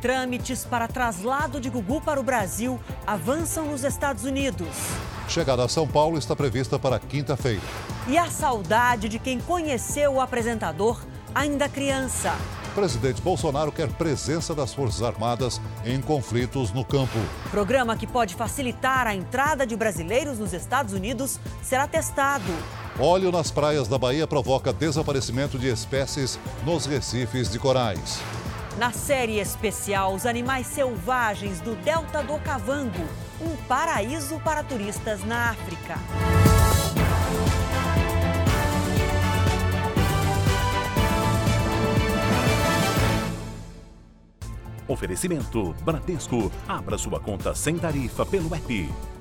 Trâmites para traslado de Gugu para o Brasil avançam nos Estados Unidos. Chegada a São Paulo está prevista para quinta-feira. E a saudade de quem conheceu o apresentador ainda criança. O presidente Bolsonaro quer presença das Forças Armadas em conflitos no campo. Programa que pode facilitar a entrada de brasileiros nos Estados Unidos será testado. Óleo nas praias da Bahia provoca desaparecimento de espécies nos recifes de corais. Na série especial, os animais selvagens do Delta do Cavango um paraíso para turistas na África. Oferecimento Bradesco. Abra sua conta sem tarifa pelo app.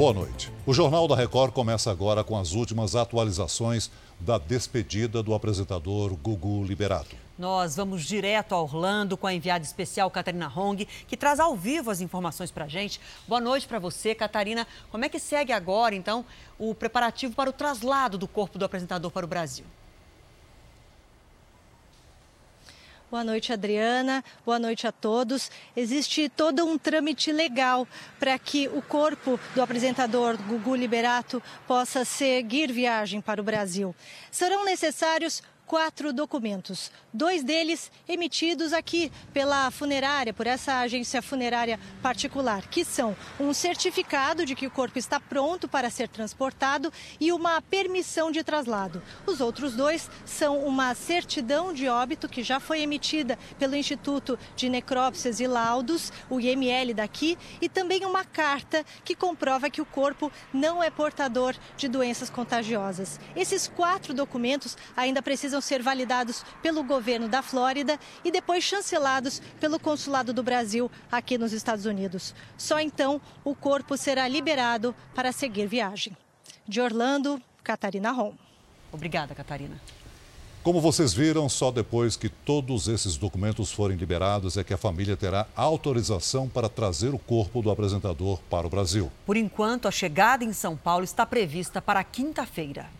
Boa noite. O Jornal da Record começa agora com as últimas atualizações da despedida do apresentador Gugu Liberato. Nós vamos direto a Orlando com a enviada especial Catarina Hong, que traz ao vivo as informações para a gente. Boa noite para você, Catarina. Como é que segue agora, então, o preparativo para o traslado do corpo do apresentador para o Brasil? Boa noite, Adriana. Boa noite a todos. Existe todo um trâmite legal para que o corpo do apresentador Gugu Liberato possa seguir viagem para o Brasil. Serão necessários quatro documentos, dois deles emitidos aqui pela funerária, por essa agência funerária particular, que são um certificado de que o corpo está pronto para ser transportado e uma permissão de traslado. Os outros dois são uma certidão de óbito que já foi emitida pelo Instituto de Necrópsias e Laudos, o IML daqui, e também uma carta que comprova que o corpo não é portador de doenças contagiosas. Esses quatro documentos ainda precisam precisam ser validados pelo governo da Flórida e depois chancelados pelo Consulado do Brasil aqui nos Estados Unidos. Só então o corpo será liberado para seguir viagem. De Orlando, Catarina Rom. Obrigada, Catarina. Como vocês viram, só depois que todos esses documentos forem liberados é que a família terá autorização para trazer o corpo do apresentador para o Brasil. Por enquanto, a chegada em São Paulo está prevista para quinta-feira.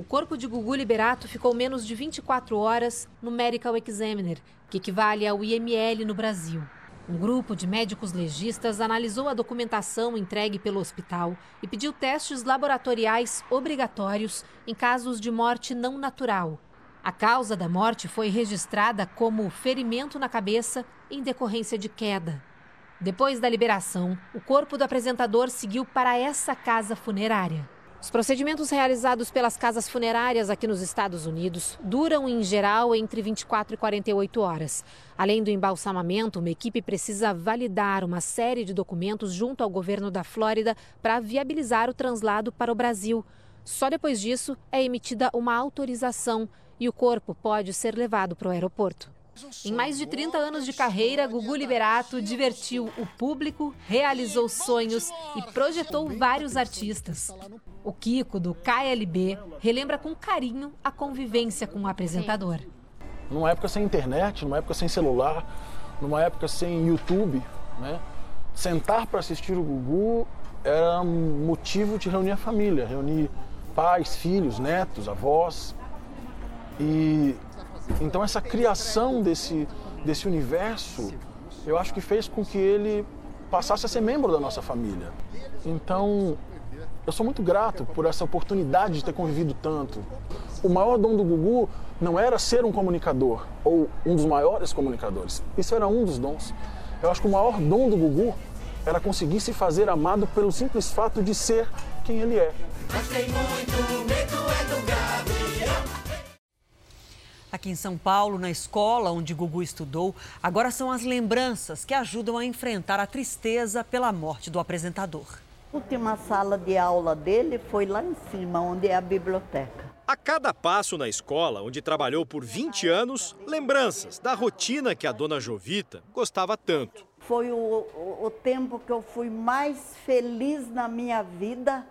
O corpo de Gugu Liberato ficou menos de 24 horas no Medical Examiner, que equivale ao IML no Brasil. Um grupo de médicos legistas analisou a documentação entregue pelo hospital e pediu testes laboratoriais obrigatórios em casos de morte não natural. A causa da morte foi registrada como ferimento na cabeça em decorrência de queda. Depois da liberação, o corpo do apresentador seguiu para essa casa funerária. Os procedimentos realizados pelas casas funerárias aqui nos Estados Unidos duram, em geral, entre 24 e 48 horas. Além do embalsamamento, uma equipe precisa validar uma série de documentos junto ao governo da Flórida para viabilizar o translado para o Brasil. Só depois disso é emitida uma autorização e o corpo pode ser levado para o aeroporto. Em mais de 30 anos de carreira, Gugu Liberato divertiu o público, realizou sonhos e projetou vários artistas. O Kiko, do KLB, relembra com carinho a convivência com o apresentador. Numa época sem internet, numa época sem celular, numa época sem YouTube, né? sentar para assistir o Gugu era um motivo de reunir a família, reunir pais, filhos, netos, avós. E então essa criação desse, desse universo, eu acho que fez com que ele passasse a ser membro da nossa família. Então, eu sou muito grato por essa oportunidade de ter convivido tanto. O maior dom do Gugu não era ser um comunicador ou um dos maiores comunicadores. Isso era um dos dons. Eu acho que o maior dom do Gugu era conseguir se fazer amado pelo simples fato de ser quem ele é. É. Aqui em São Paulo, na escola onde Gugu estudou, agora são as lembranças que ajudam a enfrentar a tristeza pela morte do apresentador. Última sala de aula dele foi lá em cima, onde é a biblioteca. A cada passo na escola, onde trabalhou por 20 anos, lembranças da rotina que a dona Jovita gostava tanto. Foi o, o, o tempo que eu fui mais feliz na minha vida,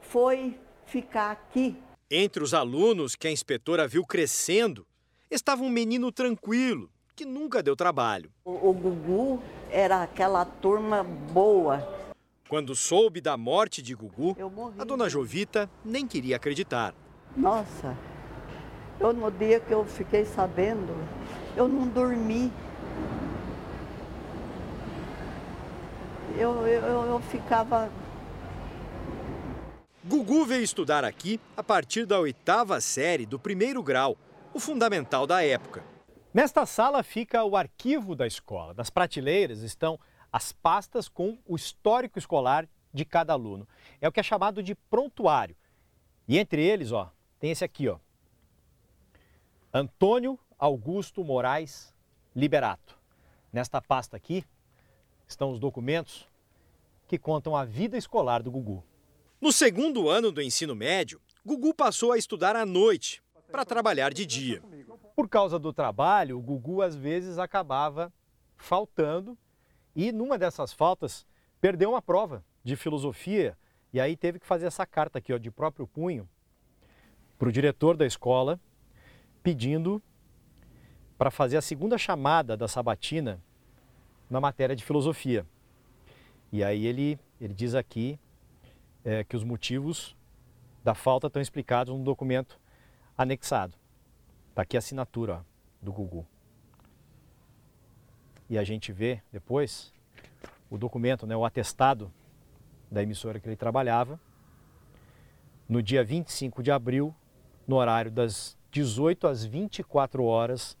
foi ficar aqui. Entre os alunos que a inspetora viu crescendo, estava um menino tranquilo, que nunca deu trabalho. O, o Gugu era aquela turma boa. Quando soube da morte de Gugu, a dona Jovita nem queria acreditar. Nossa, eu no dia que eu fiquei sabendo, eu não dormi. Eu, eu, eu ficava. Gugu veio estudar aqui a partir da oitava série do primeiro grau, o fundamental da época. Nesta sala fica o arquivo da escola. Das prateleiras estão as pastas com o histórico escolar de cada aluno. É o que é chamado de prontuário. E entre eles, ó, tem esse aqui, ó. Antônio Augusto Moraes Liberato. Nesta pasta aqui estão os documentos que contam a vida escolar do Gugu. No segundo ano do ensino médio, Gugu passou a estudar à noite para trabalhar de dia. Por causa do trabalho, o Gugu às vezes acabava faltando e numa dessas faltas perdeu uma prova de filosofia e aí teve que fazer essa carta aqui ó, de próprio punho para o diretor da escola pedindo para fazer a segunda chamada da sabatina na matéria de filosofia. E aí ele, ele diz aqui é, que os motivos da falta estão explicados no documento anexado. Está aqui a assinatura ó, do Gugu. E a gente vê depois o documento, né, o atestado da emissora que ele trabalhava, no dia 25 de abril, no horário das 18 às 24 horas,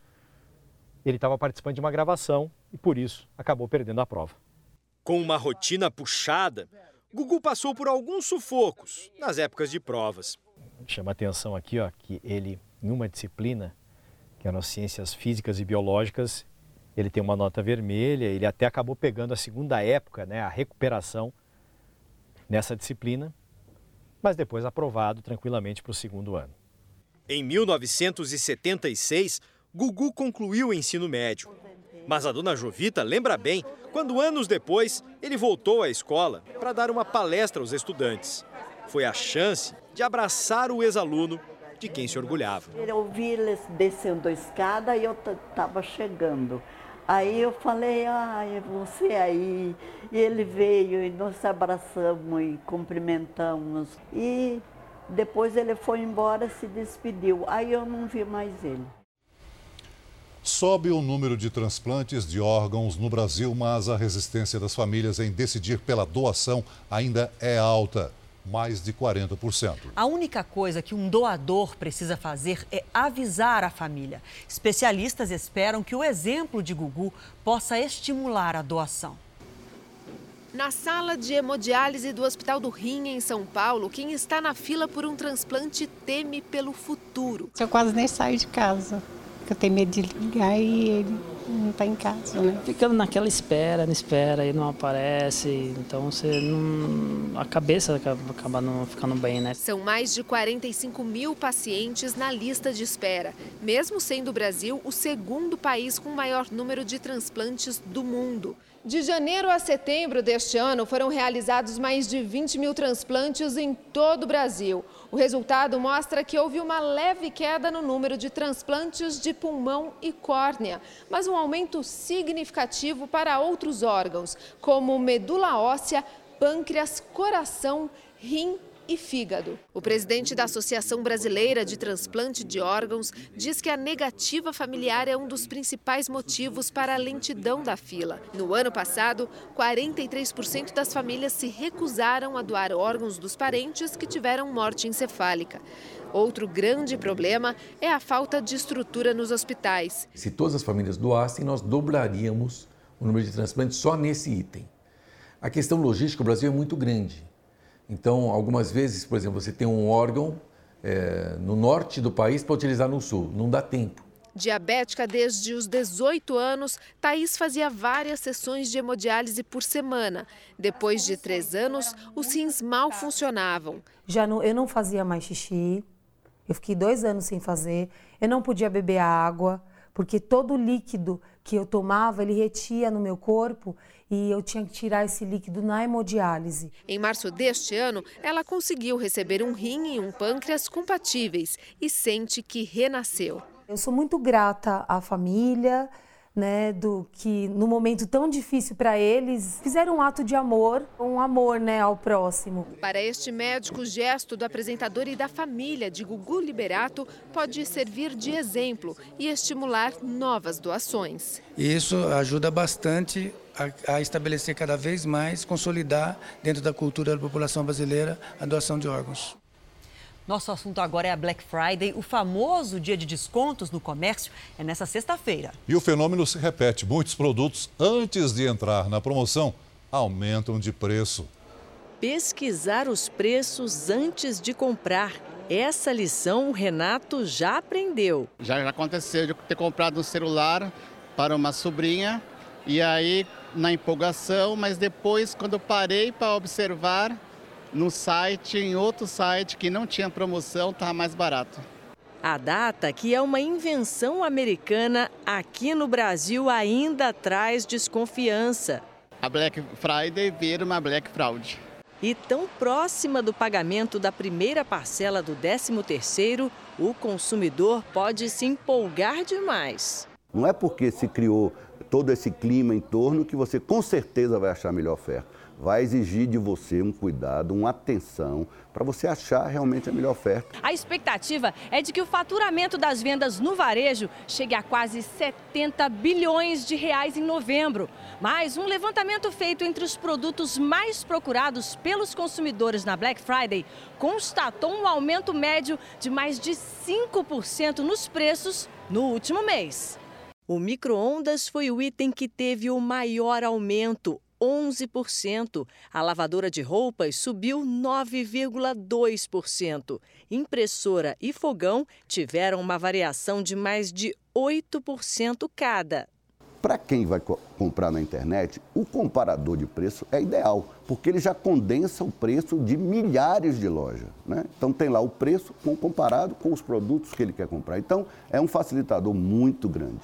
ele estava participando de uma gravação e por isso acabou perdendo a prova. Com uma rotina puxada, Gugu passou por alguns sufocos nas épocas de provas. Chama atenção aqui ó, que ele, em uma disciplina, que eram ciências físicas e biológicas, ele tem uma nota vermelha, ele até acabou pegando a segunda época, né, a recuperação nessa disciplina, mas depois aprovado tranquilamente para o segundo ano. Em 1976, Gugu concluiu o ensino médio. Mas a dona Jovita lembra bem quando, anos depois, ele voltou à escola para dar uma palestra aos estudantes. Foi a chance de abraçar o ex-aluno de quem se orgulhava. Eu vi eles descendo a escada e eu estava chegando. Aí eu falei, ah, é você aí. E ele veio e nós abraçamos e cumprimentamos. E depois ele foi embora, se despediu. Aí eu não vi mais ele. Sobe o número de transplantes de órgãos no Brasil, mas a resistência das famílias em decidir pela doação ainda é alta mais de 40%. A única coisa que um doador precisa fazer é avisar a família. Especialistas esperam que o exemplo de Gugu possa estimular a doação. Na sala de hemodiálise do Hospital do Rim, em São Paulo, quem está na fila por um transplante teme pelo futuro. Eu quase nem saio de casa, porque eu tenho medo de ligar e ele não está em casa, né? Ficando naquela espera, na espera, e não aparece, então você não... a cabeça acaba não ficando bem, né? São mais de 45 mil pacientes na lista de espera, mesmo sendo o Brasil o segundo país com maior número de transplantes do mundo. De janeiro a setembro deste ano, foram realizados mais de 20 mil transplantes em todo o Brasil. O resultado mostra que houve uma leve queda no número de transplantes de pulmão e córnea, mas um aumento significativo para outros órgãos, como medula óssea, pâncreas, coração, rim e fígado. O presidente da Associação Brasileira de Transplante de Órgãos diz que a negativa familiar é um dos principais motivos para a lentidão da fila. No ano passado, 43% das famílias se recusaram a doar órgãos dos parentes que tiveram morte encefálica. Outro grande problema é a falta de estrutura nos hospitais. Se todas as famílias doassem, nós dobraríamos o número de transplantes só nesse item. A questão logística, o Brasil é muito grande. Então, algumas vezes, por exemplo, você tem um órgão é, no norte do país para utilizar no sul, não dá tempo. Diabética desde os 18 anos, Thaís fazia várias sessões de hemodiálise por semana. Depois de três anos, os rins mal funcionavam. Já não, eu não fazia mais xixi, eu fiquei dois anos sem fazer, eu não podia beber água, porque todo o líquido que eu tomava, ele retia no meu corpo e eu tinha que tirar esse líquido na hemodiálise. Em março deste ano, ela conseguiu receber um rim e um pâncreas compatíveis e sente que renasceu. Eu sou muito grata à família, né, do que no momento tão difícil para eles, fizeram um ato de amor, um amor, né, ao próximo. Para este médico, o gesto do apresentador e da família de Gugu Liberato pode servir de exemplo e estimular novas doações. Isso ajuda bastante a, a estabelecer cada vez mais, consolidar dentro da cultura da população brasileira a doação de órgãos. Nosso assunto agora é a Black Friday, o famoso dia de descontos no comércio. É nessa sexta-feira. E o fenômeno se repete. Muitos produtos, antes de entrar na promoção, aumentam de preço. Pesquisar os preços antes de comprar. Essa lição o Renato já aprendeu. Já aconteceu de ter comprado um celular para uma sobrinha e aí na empolgação, mas depois quando eu parei para observar, no site, em outro site que não tinha promoção, estava mais barato. A data, que é uma invenção americana, aqui no Brasil ainda traz desconfiança. A Black Friday vira uma Black Fraud. E tão próxima do pagamento da primeira parcela do 13º, o consumidor pode se empolgar demais. Não é porque se criou todo esse clima em torno que você com certeza vai achar a melhor oferta vai exigir de você um cuidado, uma atenção para você achar realmente a melhor oferta. A expectativa é de que o faturamento das vendas no varejo chegue a quase 70 bilhões de reais em novembro. Mas um levantamento feito entre os produtos mais procurados pelos consumidores na Black Friday constatou um aumento médio de mais de 5% nos preços no último mês. O micro-ondas foi o item que teve o maior aumento, 11%. A lavadora de roupas subiu 9,2%. Impressora e fogão tiveram uma variação de mais de 8% cada. Para quem vai co comprar na internet, o comparador de preço é ideal, porque ele já condensa o preço de milhares de lojas. Né? Então tem lá o preço comparado com os produtos que ele quer comprar. Então é um facilitador muito grande.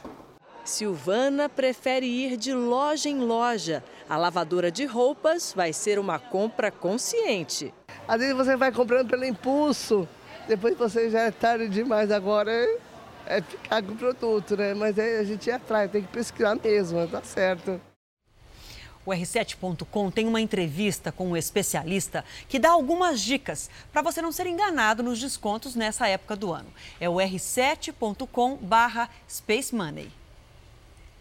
Silvana prefere ir de loja em loja. A lavadora de roupas vai ser uma compra consciente. Às vezes você vai comprando pelo impulso, depois você já é tarde demais agora. É, é ficar com o produto, né? Mas a gente ir atrás, tem que pesquisar mesmo, tá certo. O R7.com tem uma entrevista com um especialista que dá algumas dicas para você não ser enganado nos descontos nessa época do ano. É o r7.com/space money.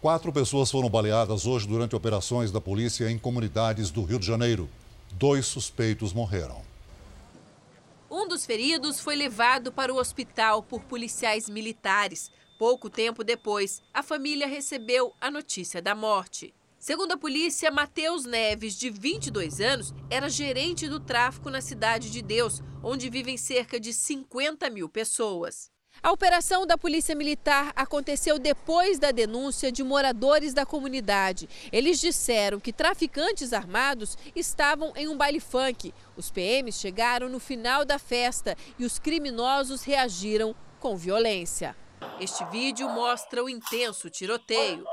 Quatro pessoas foram baleadas hoje durante operações da polícia em comunidades do Rio de Janeiro. Dois suspeitos morreram. Um dos feridos foi levado para o hospital por policiais militares. Pouco tempo depois, a família recebeu a notícia da morte. Segundo a polícia, Matheus Neves, de 22 anos, era gerente do tráfico na Cidade de Deus, onde vivem cerca de 50 mil pessoas. A operação da Polícia Militar aconteceu depois da denúncia de moradores da comunidade. Eles disseram que traficantes armados estavam em um baile funk. Os PMs chegaram no final da festa e os criminosos reagiram com violência. Este vídeo mostra o intenso tiroteio.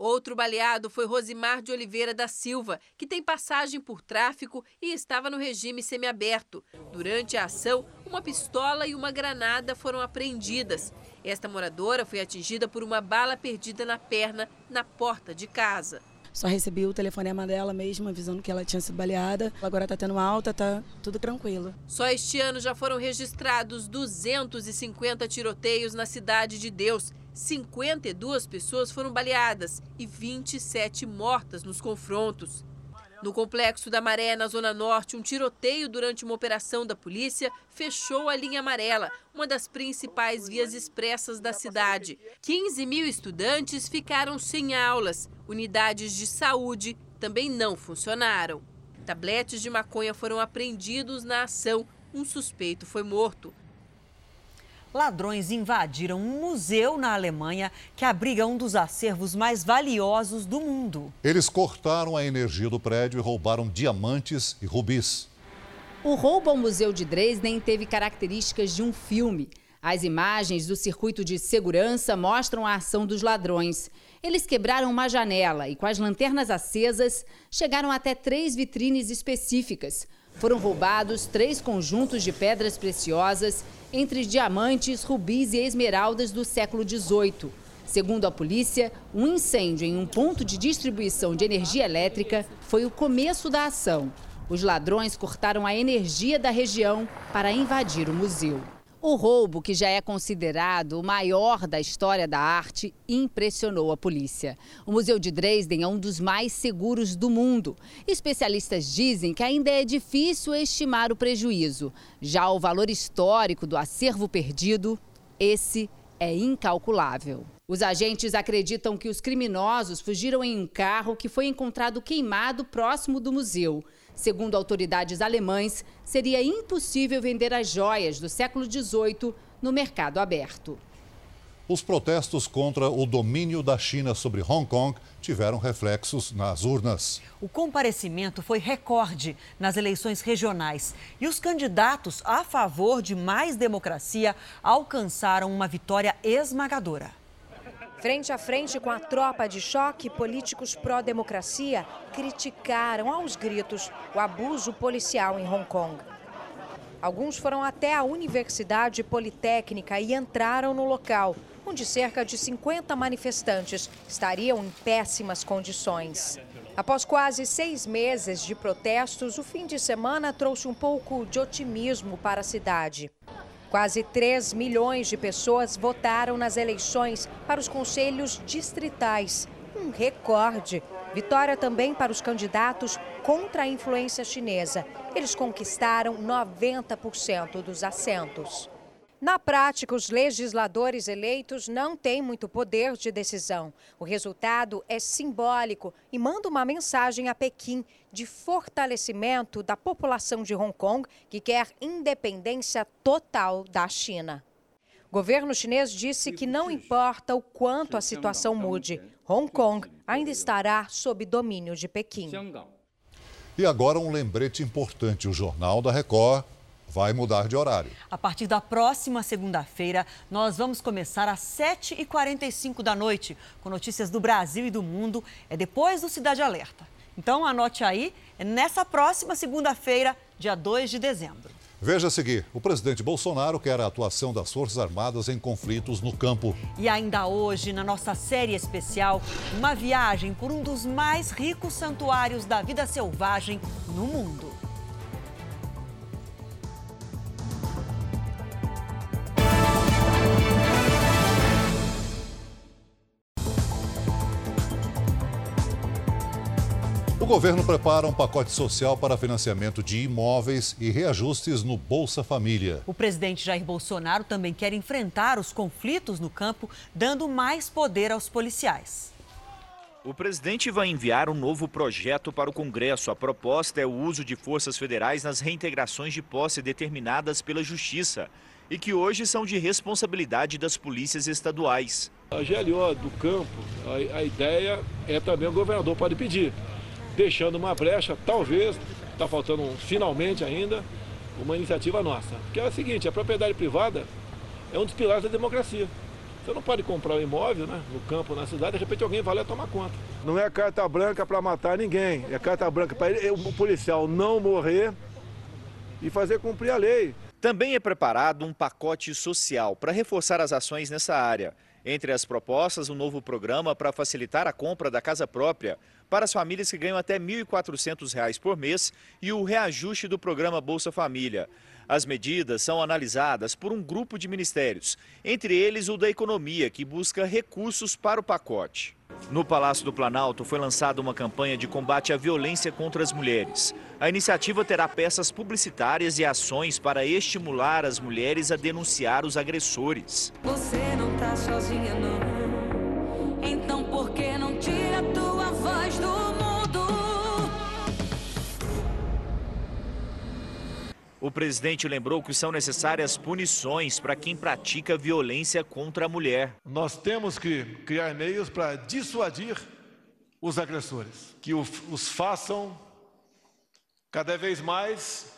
Outro baleado foi Rosimar de Oliveira da Silva, que tem passagem por tráfico e estava no regime semiaberto. Durante a ação, uma pistola e uma granada foram apreendidas. Esta moradora foi atingida por uma bala perdida na perna na porta de casa. Só recebi o telefonema dela mesmo, avisando que ela tinha sido baleada. Agora está tendo alta, tá tudo tranquilo. Só este ano já foram registrados 250 tiroteios na cidade de Deus 52 pessoas foram baleadas e 27 mortas nos confrontos. No complexo da Maré, na Zona Norte, um tiroteio durante uma operação da polícia fechou a linha amarela, uma das principais vias expressas da cidade. 15 mil estudantes ficaram sem aulas. Unidades de saúde também não funcionaram. Tabletes de maconha foram apreendidos na ação. Um suspeito foi morto. Ladrões invadiram um museu na Alemanha que abriga um dos acervos mais valiosos do mundo. Eles cortaram a energia do prédio e roubaram diamantes e rubis. O roubo ao Museu de Dresden teve características de um filme. As imagens do circuito de segurança mostram a ação dos ladrões. Eles quebraram uma janela e, com as lanternas acesas, chegaram até três vitrines específicas. Foram roubados três conjuntos de pedras preciosas, entre diamantes, rubis e esmeraldas do século XVIII. Segundo a polícia, um incêndio em um ponto de distribuição de energia elétrica foi o começo da ação. Os ladrões cortaram a energia da região para invadir o museu. O roubo, que já é considerado o maior da história da arte, impressionou a polícia. O Museu de Dresden é um dos mais seguros do mundo. Especialistas dizem que ainda é difícil estimar o prejuízo. Já o valor histórico do acervo perdido, esse é incalculável. Os agentes acreditam que os criminosos fugiram em um carro que foi encontrado queimado próximo do museu. Segundo autoridades alemães, seria impossível vender as joias do século XVIII no mercado aberto. Os protestos contra o domínio da China sobre Hong Kong tiveram reflexos nas urnas. O comparecimento foi recorde nas eleições regionais e os candidatos a favor de mais democracia alcançaram uma vitória esmagadora. Frente a frente com a tropa de choque, políticos pró-democracia criticaram aos gritos o abuso policial em Hong Kong. Alguns foram até a Universidade Politécnica e entraram no local, onde cerca de 50 manifestantes estariam em péssimas condições. Após quase seis meses de protestos, o fim de semana trouxe um pouco de otimismo para a cidade. Quase 3 milhões de pessoas votaram nas eleições para os conselhos distritais. Um recorde. Vitória também para os candidatos contra a influência chinesa. Eles conquistaram 90% dos assentos. Na prática, os legisladores eleitos não têm muito poder de decisão. O resultado é simbólico e manda uma mensagem a Pequim de fortalecimento da população de Hong Kong, que quer independência total da China. O governo chinês disse que não importa o quanto a situação mude, Hong Kong ainda estará sob domínio de Pequim. E agora um lembrete importante: o Jornal da Record vai mudar de horário. A partir da próxima segunda-feira, nós vamos começar às 7h45 da noite, com notícias do Brasil e do mundo. É depois do Cidade Alerta. Então, anote aí, é nessa próxima segunda-feira, dia 2 de dezembro. Veja a seguir: o presidente Bolsonaro quer a atuação das Forças Armadas em conflitos no campo. E ainda hoje, na nossa série especial, uma viagem por um dos mais ricos santuários da vida selvagem no mundo. Governo prepara um pacote social para financiamento de imóveis e reajustes no Bolsa Família. O presidente Jair Bolsonaro também quer enfrentar os conflitos no campo, dando mais poder aos policiais. O presidente vai enviar um novo projeto para o Congresso. A proposta é o uso de forças federais nas reintegrações de posse determinadas pela Justiça e que hoje são de responsabilidade das polícias estaduais. A GLO do campo, a, a ideia é também o governador pode pedir deixando uma brecha, talvez, está faltando um, finalmente ainda, uma iniciativa nossa. Que é a seguinte, a propriedade privada é um dos pilares da democracia. Você não pode comprar um imóvel né, no campo, na cidade, de repente alguém vai lá tomar conta. Não é carta branca para matar ninguém, é carta branca para o policial não morrer e fazer cumprir a lei. Também é preparado um pacote social para reforçar as ações nessa área. Entre as propostas, um novo programa para facilitar a compra da casa própria para as famílias que ganham até R$ 1.400 por mês e o reajuste do programa Bolsa Família. As medidas são analisadas por um grupo de ministérios, entre eles o da Economia, que busca recursos para o pacote. No Palácio do Planalto foi lançada uma campanha de combate à violência contra as mulheres. A iniciativa terá peças publicitárias e ações para estimular as mulheres a denunciar os agressores. Você não tá sozinha não. Então por que não tira a tua O presidente lembrou que são necessárias punições para quem pratica violência contra a mulher. Nós temos que criar meios para dissuadir os agressores, que os façam cada vez mais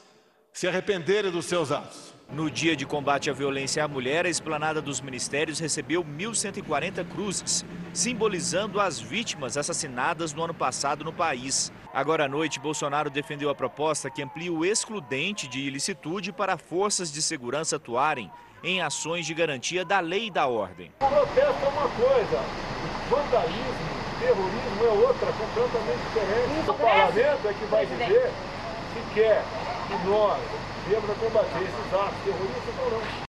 se arrependerem dos seus atos. No dia de combate à violência à mulher, a esplanada dos ministérios recebeu 1.140 cruzes, simbolizando as vítimas assassinadas no ano passado no país. Agora à noite, Bolsonaro defendeu a proposta que amplia o excludente de ilicitude para forças de segurança atuarem em ações de garantia da lei e da ordem. O protesto é uma coisa, vandalismo, terrorismo é outra, completamente diferente. O parlamento é que vai dizer se quer que nós viemos a combater esses atos terroristas ou não.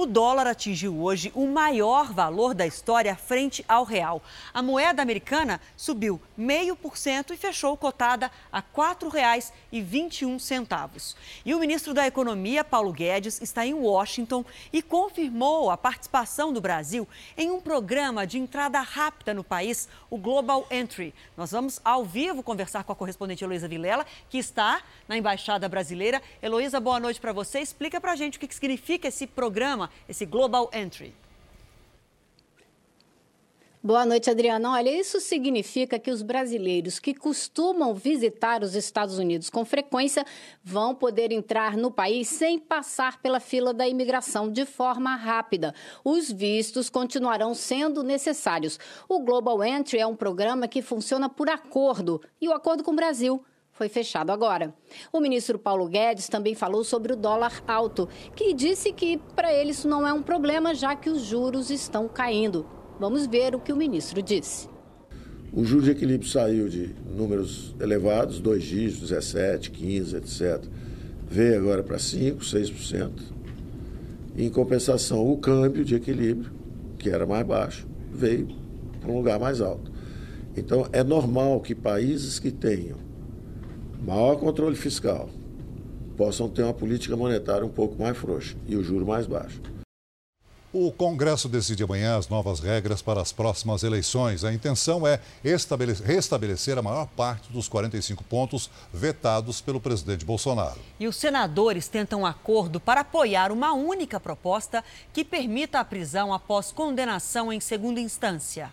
O dólar atingiu hoje o maior valor da história frente ao real. A moeda americana subiu 0,5% e fechou cotada a R$ 4,21. E o ministro da Economia, Paulo Guedes, está em Washington e confirmou a participação do Brasil em um programa de entrada rápida no país, o Global Entry. Nós vamos ao vivo conversar com a correspondente Heloísa Vilela, que está na Embaixada Brasileira. Heloísa, boa noite para você. Explica para a gente o que significa esse programa esse Global Entry? Boa noite, Adriana. Olha, isso significa que os brasileiros que costumam visitar os Estados Unidos com frequência vão poder entrar no país sem passar pela fila da imigração de forma rápida. Os vistos continuarão sendo necessários. O Global Entry é um programa que funciona por acordo e o acordo com o Brasil foi fechado agora. O ministro Paulo Guedes também falou sobre o dólar alto, que disse que para ele isso não é um problema, já que os juros estão caindo. Vamos ver o que o ministro disse. O juro de equilíbrio saiu de números elevados, dois dígitos, 17, 15, etc. Veio agora para 5, 6%. Em compensação, o câmbio de equilíbrio, que era mais baixo, veio para um lugar mais alto. Então, é normal que países que tenham maior controle fiscal, possam ter uma política monetária um pouco mais frouxa e o juro mais baixo. O Congresso decide amanhã as novas regras para as próximas eleições. A intenção é restabelecer a maior parte dos 45 pontos vetados pelo presidente Bolsonaro. E os senadores tentam um acordo para apoiar uma única proposta que permita a prisão após condenação em segunda instância.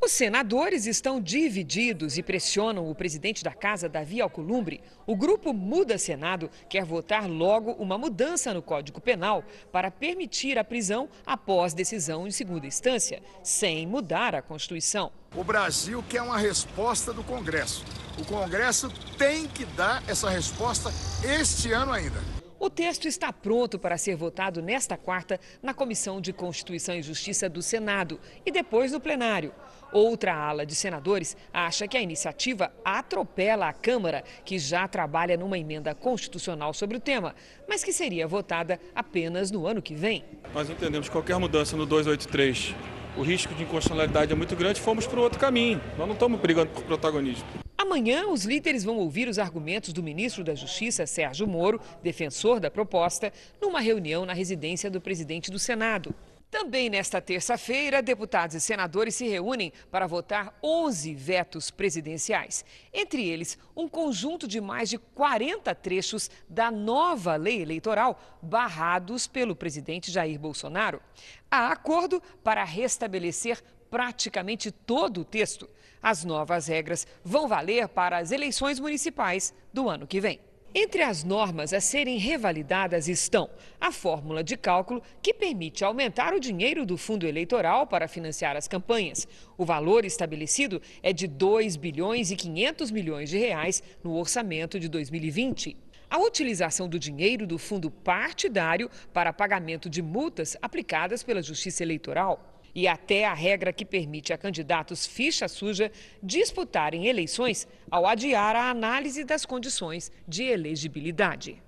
Os senadores estão divididos e pressionam o presidente da casa, Davi Alcolumbre. O grupo Muda Senado quer votar logo uma mudança no Código Penal para permitir a prisão após decisão em segunda instância, sem mudar a Constituição. O Brasil quer uma resposta do Congresso. O Congresso tem que dar essa resposta este ano ainda. O texto está pronto para ser votado nesta quarta na Comissão de Constituição e Justiça do Senado e depois no plenário. Outra ala de senadores acha que a iniciativa atropela a Câmara, que já trabalha numa emenda constitucional sobre o tema, mas que seria votada apenas no ano que vem. Nós entendemos que qualquer mudança no 283, o risco de inconstitucionalidade é muito grande, fomos para outro caminho. Nós não estamos brigando por protagonismo. Amanhã, os líderes vão ouvir os argumentos do ministro da Justiça, Sérgio Moro, defensor da proposta, numa reunião na residência do presidente do Senado. Também nesta terça-feira, deputados e senadores se reúnem para votar 11 vetos presidenciais. Entre eles, um conjunto de mais de 40 trechos da nova lei eleitoral barrados pelo presidente Jair Bolsonaro. Há acordo para restabelecer praticamente todo o texto. As novas regras vão valer para as eleições municipais do ano que vem. Entre as normas a serem revalidadas estão a fórmula de cálculo que permite aumentar o dinheiro do fundo eleitoral para financiar as campanhas. O valor estabelecido é de 2 bilhões e 500 milhões de reais no orçamento de 2020. A utilização do dinheiro do fundo partidário para pagamento de multas aplicadas pela Justiça Eleitoral e até a regra que permite a candidatos ficha suja disputarem eleições ao adiar a análise das condições de elegibilidade.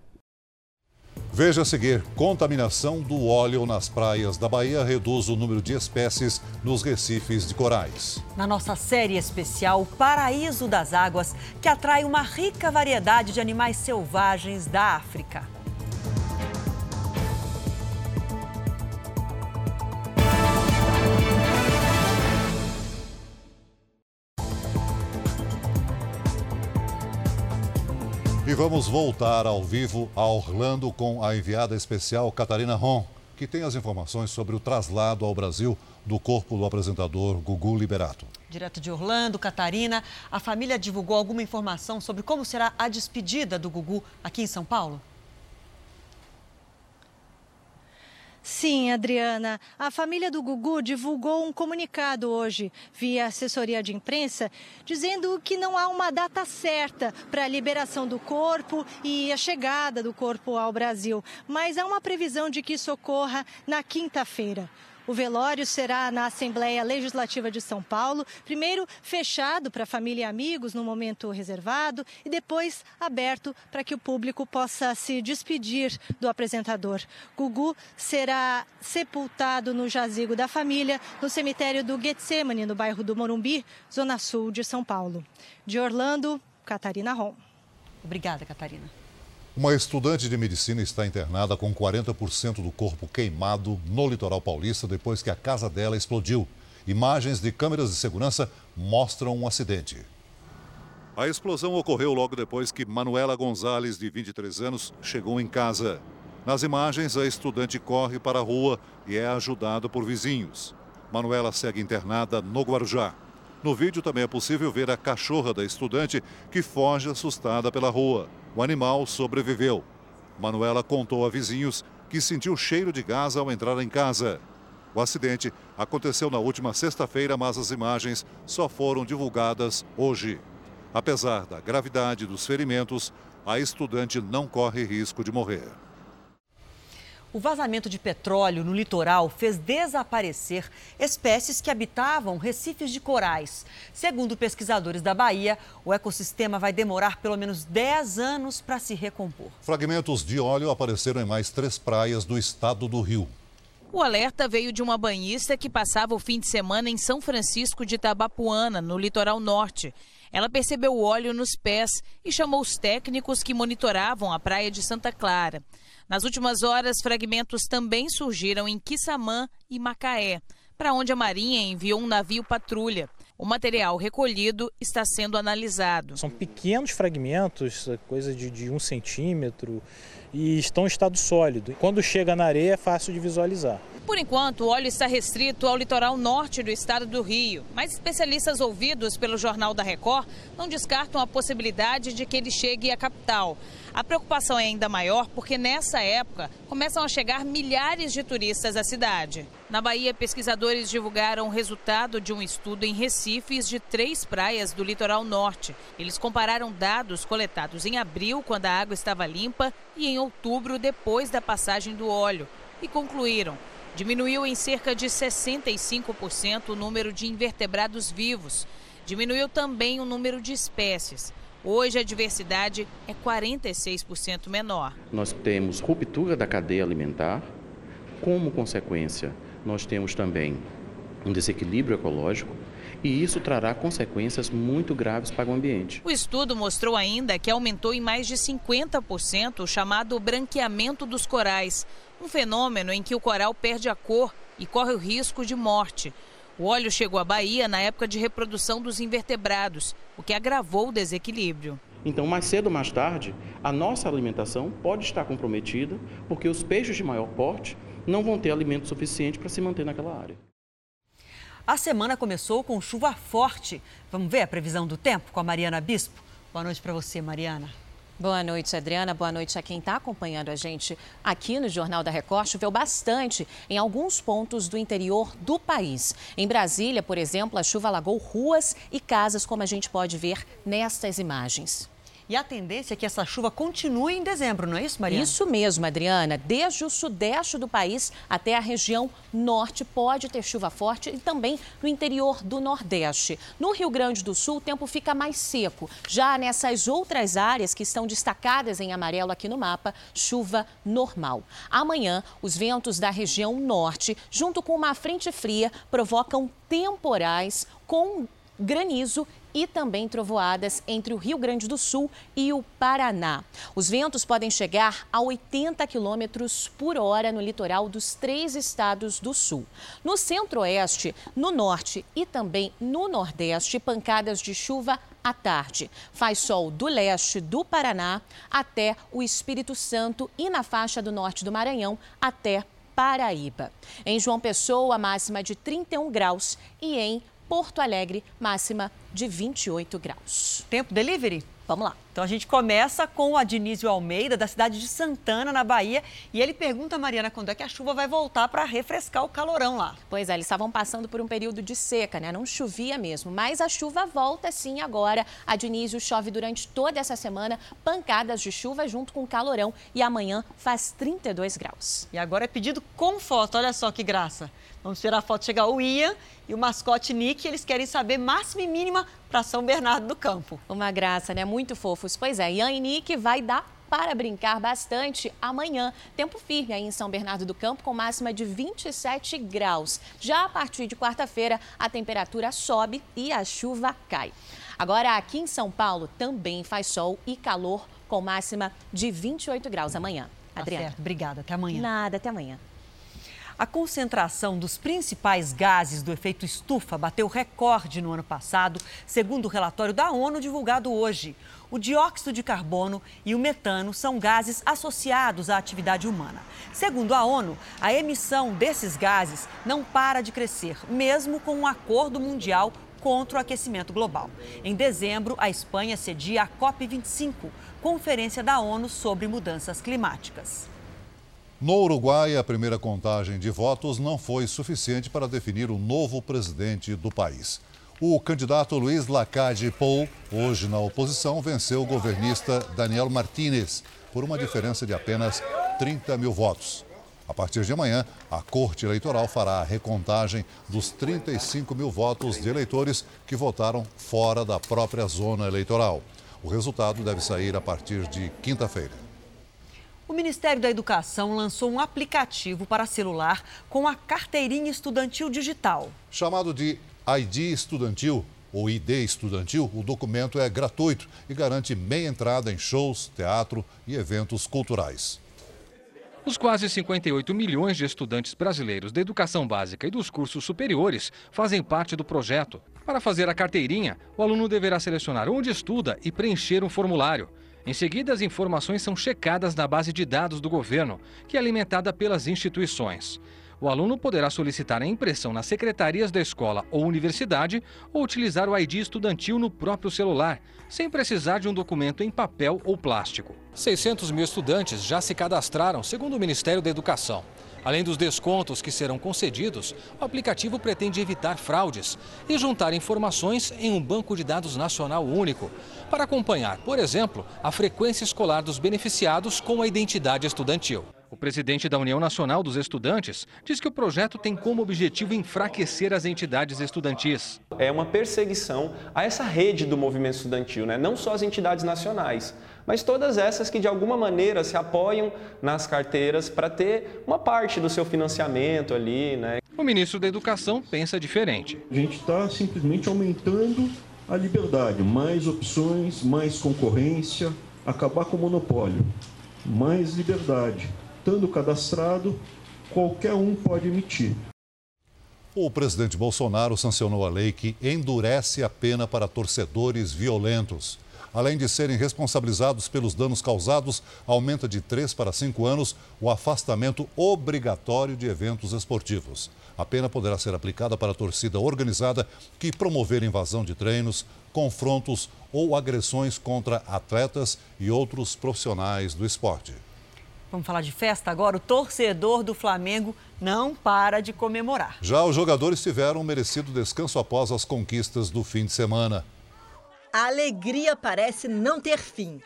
Veja a seguir: contaminação do óleo nas praias da Bahia reduz o número de espécies nos recifes de corais. Na nossa série especial Paraíso das Águas, que atrai uma rica variedade de animais selvagens da África. Vamos voltar ao vivo a Orlando com a enviada especial Catarina Ron, que tem as informações sobre o traslado ao Brasil do corpo do apresentador Gugu Liberato. Direto de Orlando, Catarina, a família divulgou alguma informação sobre como será a despedida do Gugu aqui em São Paulo? Sim, Adriana. A família do Gugu divulgou um comunicado hoje, via assessoria de imprensa, dizendo que não há uma data certa para a liberação do corpo e a chegada do corpo ao Brasil, mas há uma previsão de que isso ocorra na quinta-feira. O velório será na Assembleia Legislativa de São Paulo, primeiro fechado para família e amigos no momento reservado e depois aberto para que o público possa se despedir do apresentador. Gugu será sepultado no jazigo da família no cemitério do Getsemane, no bairro do Morumbi, zona sul de São Paulo. De Orlando, Catarina Rom. Obrigada, Catarina. Uma estudante de medicina está internada com 40% do corpo queimado no litoral paulista depois que a casa dela explodiu. Imagens de câmeras de segurança mostram um acidente. A explosão ocorreu logo depois que Manuela Gonzalez, de 23 anos, chegou em casa. Nas imagens, a estudante corre para a rua e é ajudada por vizinhos. Manuela segue internada no Guarujá. No vídeo também é possível ver a cachorra da estudante que foge assustada pela rua. O animal sobreviveu. Manuela contou a vizinhos que sentiu cheiro de gás ao entrar em casa. O acidente aconteceu na última sexta-feira, mas as imagens só foram divulgadas hoje. Apesar da gravidade dos ferimentos, a estudante não corre risco de morrer. O vazamento de petróleo no litoral fez desaparecer espécies que habitavam recifes de corais. Segundo pesquisadores da Bahia, o ecossistema vai demorar pelo menos 10 anos para se recompor. Fragmentos de óleo apareceram em mais três praias do estado do Rio. O alerta veio de uma banhista que passava o fim de semana em São Francisco de Itabapuana, no litoral norte. Ela percebeu o óleo nos pés e chamou os técnicos que monitoravam a praia de Santa Clara. Nas últimas horas, fragmentos também surgiram em Quissamã e Macaé, para onde a Marinha enviou um navio patrulha. O material recolhido está sendo analisado. São pequenos fragmentos, coisa de, de um centímetro, e estão em estado sólido. Quando chega na areia é fácil de visualizar. Por enquanto, o óleo está restrito ao litoral norte do estado do Rio, mas especialistas ouvidos pelo Jornal da Record não descartam a possibilidade de que ele chegue à capital. A preocupação é ainda maior porque nessa época começam a chegar milhares de turistas à cidade. Na Bahia, pesquisadores divulgaram o resultado de um estudo em recifes de três praias do litoral norte. Eles compararam dados coletados em abril, quando a água estava limpa, e em outubro, depois da passagem do óleo, e concluíram Diminuiu em cerca de 65% o número de invertebrados vivos. Diminuiu também o número de espécies. Hoje a diversidade é 46% menor. Nós temos ruptura da cadeia alimentar. Como consequência, nós temos também um desequilíbrio ecológico e isso trará consequências muito graves para o ambiente. O estudo mostrou ainda que aumentou em mais de 50% o chamado branqueamento dos corais, um fenômeno em que o coral perde a cor e corre o risco de morte. O óleo chegou à Bahia na época de reprodução dos invertebrados, o que agravou o desequilíbrio. Então, mais cedo ou mais tarde, a nossa alimentação pode estar comprometida, porque os peixes de maior porte não vão ter alimento suficiente para se manter naquela área. A semana começou com chuva forte. Vamos ver a previsão do tempo com a Mariana Bispo? Boa noite para você, Mariana. Boa noite, Adriana. Boa noite a quem está acompanhando a gente aqui no Jornal da Record. Choveu bastante em alguns pontos do interior do país. Em Brasília, por exemplo, a chuva alagou ruas e casas, como a gente pode ver nestas imagens. E a tendência é que essa chuva continue em dezembro, não é isso, Mariana? Isso mesmo, Adriana. Desde o sudeste do país até a região norte pode ter chuva forte e também no interior do nordeste. No Rio Grande do Sul, o tempo fica mais seco. Já nessas outras áreas que estão destacadas em amarelo aqui no mapa, chuva normal. Amanhã, os ventos da região norte, junto com uma frente fria, provocam temporais com granizo e também trovoadas entre o Rio Grande do Sul e o Paraná. Os ventos podem chegar a 80 quilômetros por hora no litoral dos três estados do sul. No centro-oeste, no norte e também no nordeste, pancadas de chuva à tarde. Faz sol do leste do Paraná até o Espírito Santo e na faixa do norte do Maranhão até Paraíba. Em João Pessoa, máxima de 31 graus e em Porto Alegre, máxima de 28 graus. Tempo delivery? Vamos lá. Então a gente começa com o Adnísio Almeida, da cidade de Santana, na Bahia. E ele pergunta, Mariana, quando é que a chuva vai voltar para refrescar o calorão lá? Pois é, eles estavam passando por um período de seca, né? Não chovia mesmo. Mas a chuva volta sim agora. Adnísio chove durante toda essa semana, pancadas de chuva junto com calorão. E amanhã faz 32 graus. E agora é pedido com foto, olha só que graça. Vamos tirar a foto, chegar o Ian e o mascote Nick. Eles querem saber máxima e mínima para São Bernardo do Campo. Uma graça, né? Muito Pois é, Ian e Nick vai dar para brincar bastante amanhã. Tempo firme aí em São Bernardo do Campo, com máxima de 27 graus. Já a partir de quarta-feira, a temperatura sobe e a chuva cai. Agora, aqui em São Paulo, também faz sol e calor, com máxima de 28 graus amanhã. Tá Adriana. certo, obrigada. Até amanhã. Nada, até amanhã. A concentração dos principais gases do efeito estufa bateu recorde no ano passado, segundo o relatório da ONU divulgado hoje. O dióxido de carbono e o metano são gases associados à atividade humana. Segundo a ONU, a emissão desses gases não para de crescer, mesmo com um acordo mundial contra o aquecimento global. Em dezembro, a Espanha cedia a COP25, Conferência da ONU sobre Mudanças Climáticas. No Uruguai, a primeira contagem de votos não foi suficiente para definir o novo presidente do país. O candidato Luiz Lacade Pou, hoje na oposição, venceu o governista Daniel Martínez por uma diferença de apenas 30 mil votos. A partir de amanhã, a Corte Eleitoral fará a recontagem dos 35 mil votos de eleitores que votaram fora da própria zona eleitoral. O resultado deve sair a partir de quinta-feira. O Ministério da Educação lançou um aplicativo para celular com a carteirinha estudantil digital. Chamado de ID Estudantil ou ID Estudantil, o documento é gratuito e garante meia entrada em shows, teatro e eventos culturais. Os quase 58 milhões de estudantes brasileiros da educação básica e dos cursos superiores fazem parte do projeto. Para fazer a carteirinha, o aluno deverá selecionar onde estuda e preencher um formulário. Em seguida, as informações são checadas na base de dados do governo, que é alimentada pelas instituições. O aluno poderá solicitar a impressão nas secretarias da escola ou universidade ou utilizar o ID estudantil no próprio celular, sem precisar de um documento em papel ou plástico. 600 mil estudantes já se cadastraram, segundo o Ministério da Educação. Além dos descontos que serão concedidos, o aplicativo pretende evitar fraudes e juntar informações em um banco de dados nacional único, para acompanhar, por exemplo, a frequência escolar dos beneficiados com a identidade estudantil. O presidente da União Nacional dos Estudantes diz que o projeto tem como objetivo enfraquecer as entidades estudantis. É uma perseguição a essa rede do movimento estudantil, né? não só as entidades nacionais, mas todas essas que de alguma maneira se apoiam nas carteiras para ter uma parte do seu financiamento ali. Né? O ministro da Educação pensa diferente. A gente está simplesmente aumentando a liberdade, mais opções, mais concorrência, acabar com o monopólio, mais liberdade. Estando cadastrado, qualquer um pode emitir. O presidente Bolsonaro sancionou a lei que endurece a pena para torcedores violentos. Além de serem responsabilizados pelos danos causados, aumenta de 3 para 5 anos o afastamento obrigatório de eventos esportivos. A pena poderá ser aplicada para a torcida organizada que promover invasão de treinos, confrontos ou agressões contra atletas e outros profissionais do esporte. Vamos falar de festa agora? O torcedor do Flamengo não para de comemorar. Já os jogadores tiveram um merecido descanso após as conquistas do fim de semana. A alegria parece não ter fim.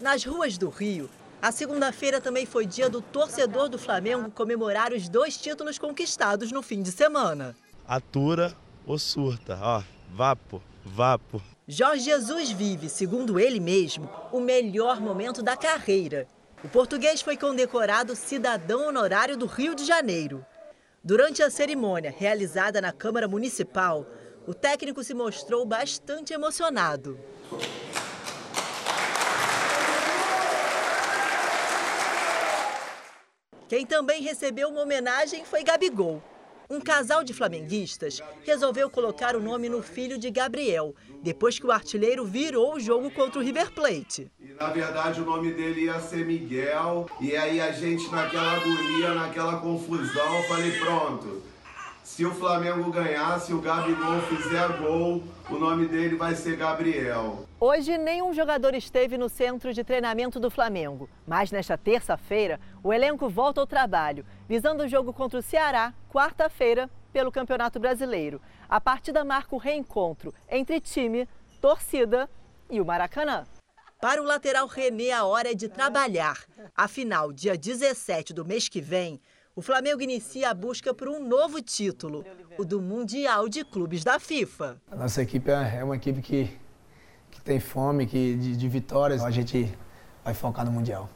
Nas ruas do Rio, a segunda-feira também foi dia do torcedor do Flamengo comemorar os dois títulos conquistados no fim de semana. Atura ou surta, ó, vapo, vapo. Jorge Jesus vive, segundo ele mesmo, o melhor momento da carreira. O português foi condecorado cidadão honorário do Rio de Janeiro. Durante a cerimônia realizada na Câmara Municipal, o técnico se mostrou bastante emocionado. Quem também recebeu uma homenagem foi Gabigol. Um casal de flamenguistas resolveu colocar o nome no filho de Gabriel, depois que o artilheiro virou o jogo contra o River Plate. Na verdade, o nome dele ia ser Miguel, e aí a gente, naquela agonia, naquela confusão, eu falei: pronto, se o Flamengo ganhar, se o Gabigol fizer gol, o nome dele vai ser Gabriel. Hoje, nenhum jogador esteve no centro de treinamento do Flamengo. Mas nesta terça-feira, o elenco volta ao trabalho, visando o jogo contra o Ceará, quarta-feira, pelo Campeonato Brasileiro. A partida marca o reencontro entre time, torcida e o Maracanã. Para o lateral René, a hora é de trabalhar. Afinal, dia 17 do mês que vem, o Flamengo inicia a busca por um novo título, o do Mundial de Clubes da FIFA. A nossa equipe é uma equipe que, que tem fome que, de, de vitórias. A gente vai focar no Mundial.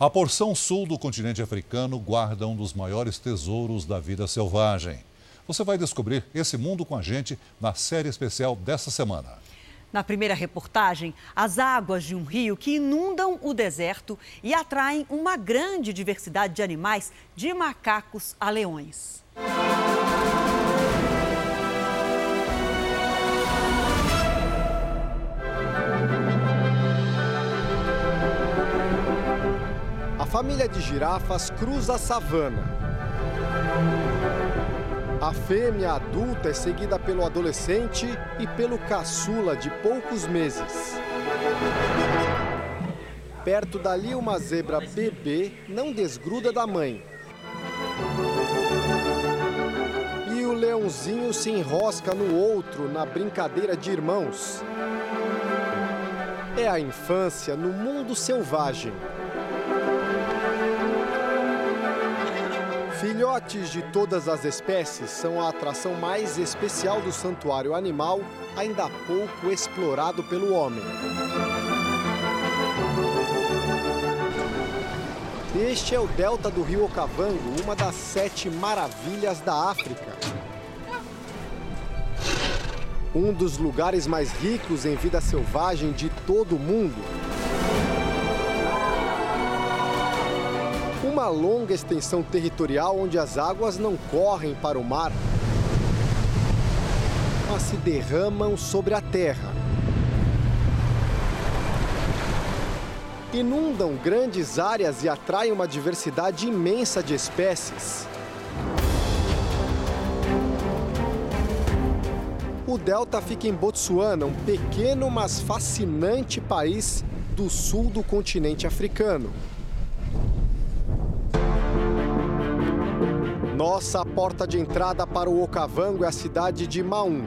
A porção sul do continente africano guarda um dos maiores tesouros da vida selvagem. Você vai descobrir esse mundo com a gente na série especial dessa semana. Na primeira reportagem, as águas de um rio que inundam o deserto e atraem uma grande diversidade de animais, de macacos a leões. A família de girafas cruza a savana. A fêmea adulta é seguida pelo adolescente e pelo caçula de poucos meses. Perto dali, uma zebra bebê não desgruda da mãe. E o leãozinho se enrosca no outro na brincadeira de irmãos. É a infância no mundo selvagem. Filhotes de todas as espécies são a atração mais especial do santuário animal, ainda pouco explorado pelo homem. Este é o delta do rio Okavango, uma das sete maravilhas da África. Um dos lugares mais ricos em vida selvagem de todo o mundo. Uma longa extensão territorial onde as águas não correm para o mar, mas se derramam sobre a terra. Inundam grandes áreas e atraem uma diversidade imensa de espécies. O delta fica em Botsuana, um pequeno mas fascinante país do sul do continente africano. Nossa porta de entrada para o Okavango é a cidade de Maum.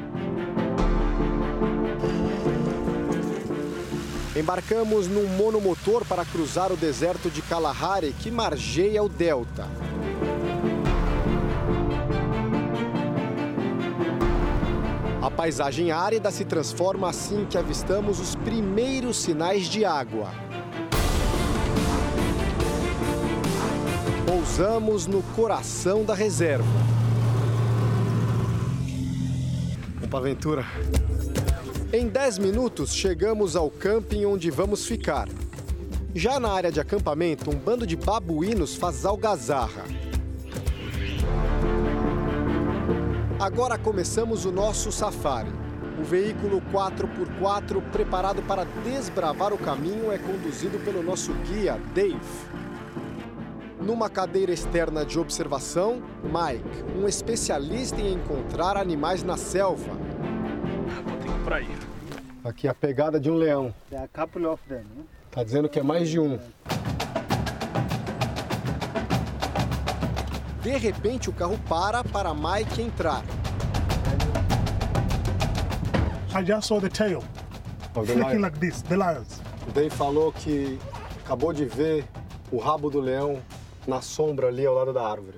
Embarcamos num monomotor para cruzar o deserto de Kalahari, que margeia o delta. A paisagem árida se transforma assim que avistamos os primeiros sinais de água. Pousamos no coração da reserva. Para aventura. Em 10 minutos, chegamos ao camping onde vamos ficar. Já na área de acampamento, um bando de babuínos faz algazarra. Agora começamos o nosso safari. O veículo 4x4 preparado para desbravar o caminho é conduzido pelo nosso guia, Dave. Numa cadeira externa de observação, Mike, um especialista em encontrar animais na selva. Vou ter que ir por aí. Aqui a pegada de um leão. Tá dizendo que é mais de um. De repente, o carro para para Mike entrar. I just saw the tail Oh, the flicking like this, the lions. O Dave falou que acabou de ver o rabo do leão na sombra ali ao lado da árvore.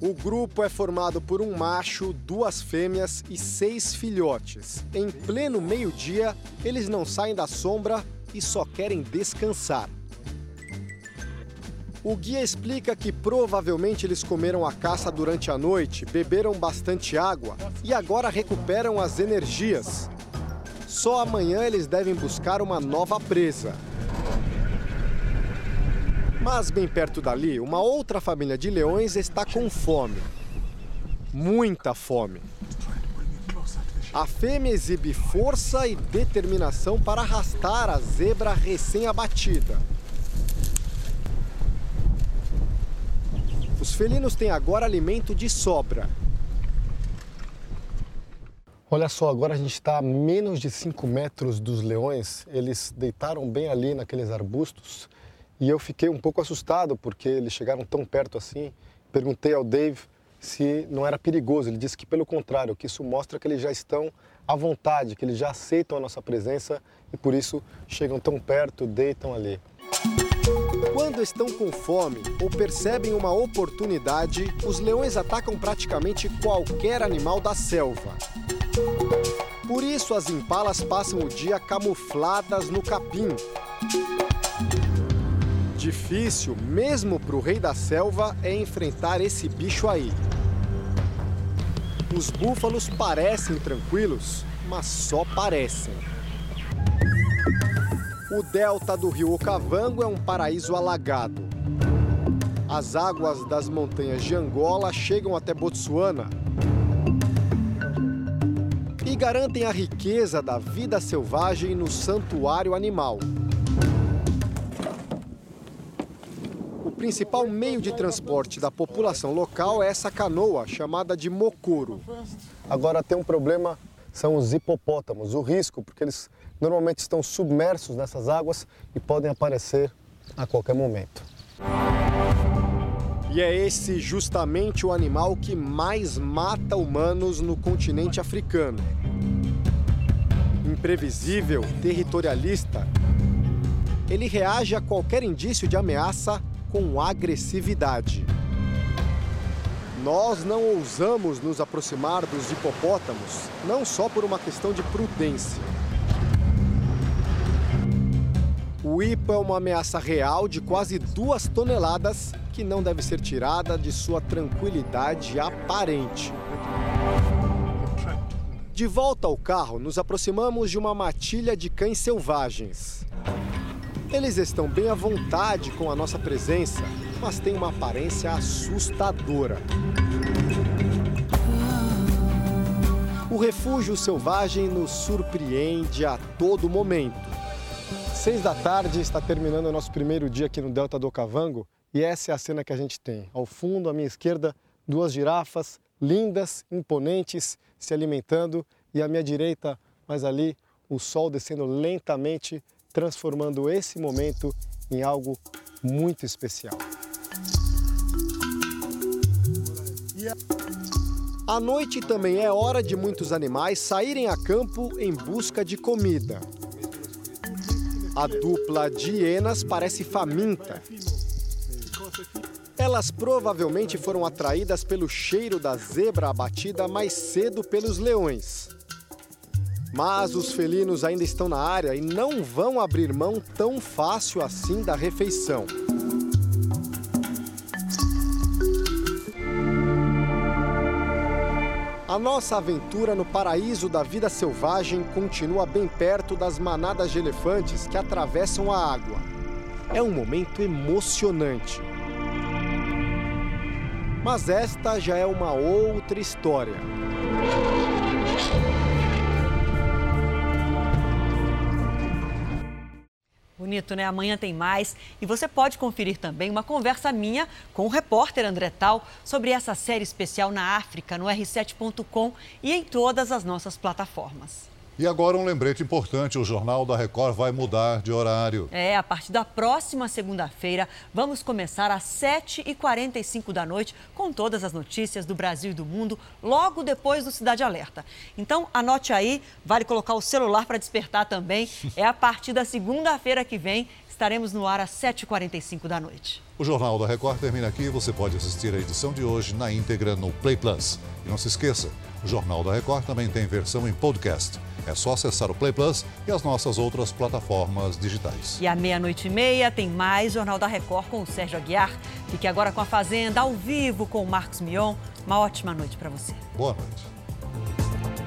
O grupo é formado por um macho, duas fêmeas e seis filhotes. Em pleno meio-dia, eles não saem da sombra e só querem descansar. O guia explica que provavelmente eles comeram a caça durante a noite, beberam bastante água e agora recuperam as energias. Só amanhã eles devem buscar uma nova presa. Mas bem perto dali, uma outra família de leões está com fome. Muita fome. A fêmea exibe força e determinação para arrastar a zebra recém-abatida. Os felinos têm agora alimento de sobra. Olha só, agora a gente está a menos de 5 metros dos leões. Eles deitaram bem ali naqueles arbustos e eu fiquei um pouco assustado porque eles chegaram tão perto assim. Perguntei ao Dave se não era perigoso. Ele disse que, pelo contrário, que isso mostra que eles já estão à vontade, que eles já aceitam a nossa presença e por isso chegam tão perto, deitam ali. Quando estão com fome ou percebem uma oportunidade, os leões atacam praticamente qualquer animal da selva. Por isso, as impalas passam o dia camufladas no capim. Difícil, mesmo para o rei da selva, é enfrentar esse bicho aí. Os búfalos parecem tranquilos, mas só parecem. O delta do rio Okavango é um paraíso alagado. As águas das montanhas de Angola chegam até Botsuana e garantem a riqueza da vida selvagem no santuário animal. Principal meio de transporte da população local é essa canoa chamada de mocoro. Agora tem um problema, são os hipopótamos, o risco, porque eles normalmente estão submersos nessas águas e podem aparecer a qualquer momento. E é esse justamente o animal que mais mata humanos no continente africano. Imprevisível, territorialista, ele reage a qualquer indício de ameaça com agressividade. Nós não ousamos nos aproximar dos hipopótamos, não só por uma questão de prudência. O hipo é uma ameaça real de quase duas toneladas que não deve ser tirada de sua tranquilidade aparente. De volta ao carro, nos aproximamos de uma matilha de cães selvagens. Eles estão bem à vontade com a nossa presença, mas têm uma aparência assustadora. O refúgio selvagem nos surpreende a todo momento. Seis da tarde está terminando o nosso primeiro dia aqui no Delta do Okavango e essa é a cena que a gente tem. Ao fundo, à minha esquerda, duas girafas lindas, imponentes, se alimentando e à minha direita, mais ali, o sol descendo lentamente transformando esse momento em algo muito especial. À noite também é hora de muitos animais saírem a campo em busca de comida. A dupla de hienas parece faminta. Elas provavelmente foram atraídas pelo cheiro da zebra abatida mais cedo pelos leões. Mas os felinos ainda estão na área e não vão abrir mão tão fácil assim da refeição. A nossa aventura no paraíso da vida selvagem continua bem perto das manadas de elefantes que atravessam a água. É um momento emocionante. Mas esta já é uma outra história. Bonito, né? Amanhã tem mais. E você pode conferir também uma conversa minha com o repórter André Tal sobre essa série especial na África, no r7.com e em todas as nossas plataformas. E agora um lembrete importante: o Jornal da Record vai mudar de horário. É, a partir da próxima segunda-feira, vamos começar às 7h45 da noite com todas as notícias do Brasil e do mundo, logo depois do Cidade Alerta. Então, anote aí, vale colocar o celular para despertar também. É a partir da segunda-feira que vem, estaremos no ar às 7h45 da noite. O Jornal da Record termina aqui. Você pode assistir a edição de hoje na íntegra no Play Plus. E não se esqueça, o Jornal da Record também tem versão em podcast. É só acessar o Play Plus e as nossas outras plataformas digitais. E à meia-noite e meia tem mais Jornal da Record com o Sérgio Aguiar. Fique agora com a Fazenda ao vivo com o Marcos Mion. Uma ótima noite para você. Boa noite.